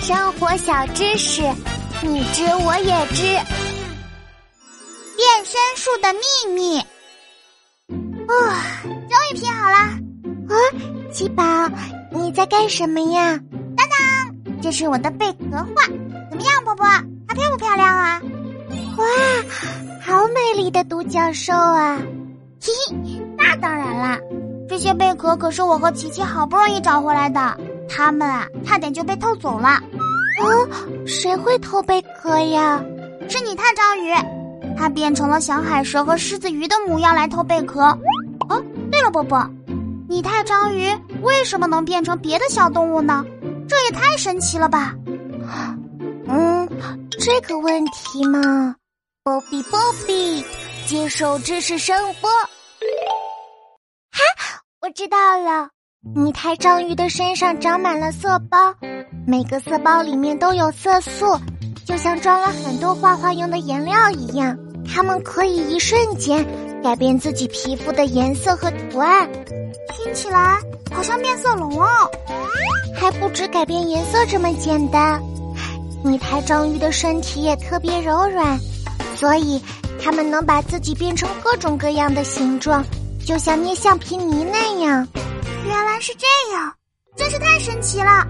生活小知识，你知我也知。变身术的秘密。啊，终于拼好了！啊，七宝，你在干什么呀？当当，这是我的贝壳画，怎么样，波波？它漂不漂亮啊？哇，好美丽的独角兽啊！嘿嘿，那当然啦，这些贝壳可是我和琪琪好不容易找回来的，它们啊，差点就被偷走了。哦，谁会偷贝壳呀？是你太章鱼，它变成了小海蛇和狮子鱼的模样来偷贝壳。哦，对了，波波，你太章鱼为什么能变成别的小动物呢？这也太神奇了吧！嗯，这个问题嘛，波比波比，接受知识声波。哈，我知道了，泥胎章鱼的身上长满了色包，每个色包里面都有色素，就像装了很多画画用的颜料一样。它们可以一瞬间改变自己皮肤的颜色和图案，听起来好像变色龙哦。还不止改变颜色这么简单。泥胎章鱼的身体也特别柔软，所以它们能把自己变成各种各样的形状，就像捏橡皮泥那样。原来是这样，真是太神奇了。